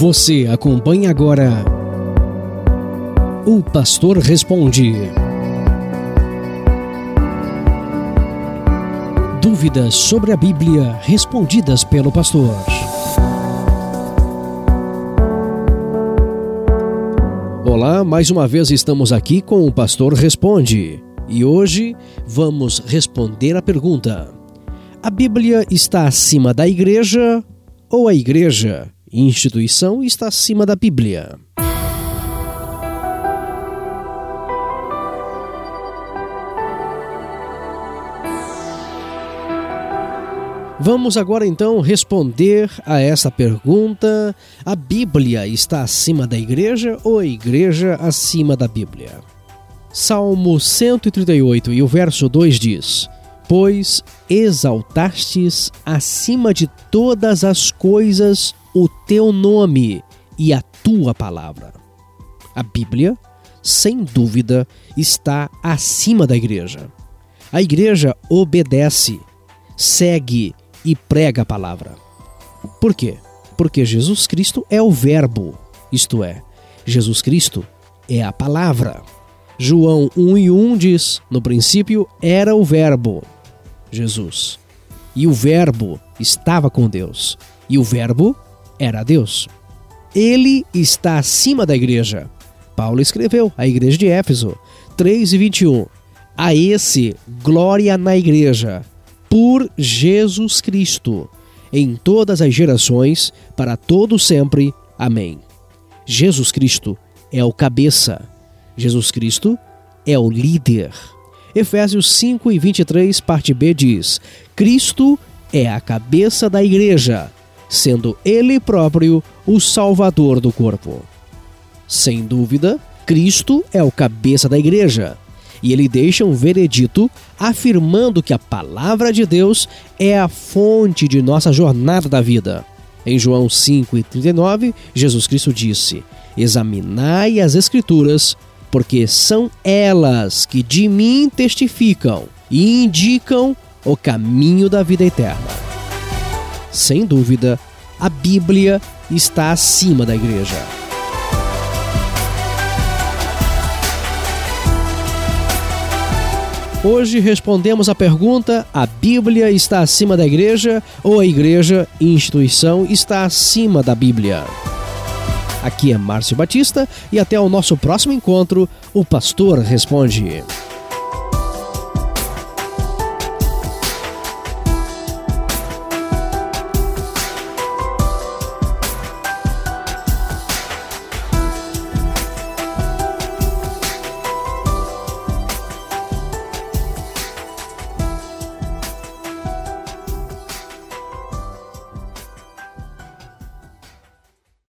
Você acompanha agora O Pastor Responde. Dúvidas sobre a Bíblia respondidas pelo pastor. Olá, mais uma vez estamos aqui com o Pastor Responde e hoje vamos responder a pergunta: A Bíblia está acima da igreja ou a igreja instituição está acima da Bíblia. Vamos agora então responder a essa pergunta: a Bíblia está acima da igreja ou a igreja acima da Bíblia? Salmo 138 e o verso 2 diz: Pois exaltastes acima de todas as coisas o teu nome e a tua palavra. A Bíblia, sem dúvida, está acima da igreja. A igreja obedece, segue e prega a palavra. Por quê? Porque Jesus Cristo é o Verbo, isto é, Jesus Cristo é a palavra. João 1 e 1 diz: No princípio era o Verbo, Jesus. E o Verbo estava com Deus. E o Verbo era Deus. Ele está acima da igreja. Paulo escreveu à igreja de Éfeso 3 e 21. A esse glória na igreja, por Jesus Cristo, em todas as gerações, para todo sempre. Amém. Jesus Cristo é o cabeça. Jesus Cristo é o líder. Efésios 5 e 23, parte B diz: Cristo é a cabeça da igreja sendo ele próprio o salvador do corpo. Sem dúvida, Cristo é o cabeça da igreja. E ele deixa um veredito afirmando que a palavra de Deus é a fonte de nossa jornada da vida. Em João 5,39, Jesus Cristo disse: Examinai as Escrituras, porque são elas que de mim testificam e indicam o caminho da vida eterna. Sem dúvida, a Bíblia está acima da igreja. Hoje respondemos a pergunta: a Bíblia está acima da igreja ou a igreja, instituição, está acima da Bíblia? Aqui é Márcio Batista e até o nosso próximo encontro, o Pastor Responde.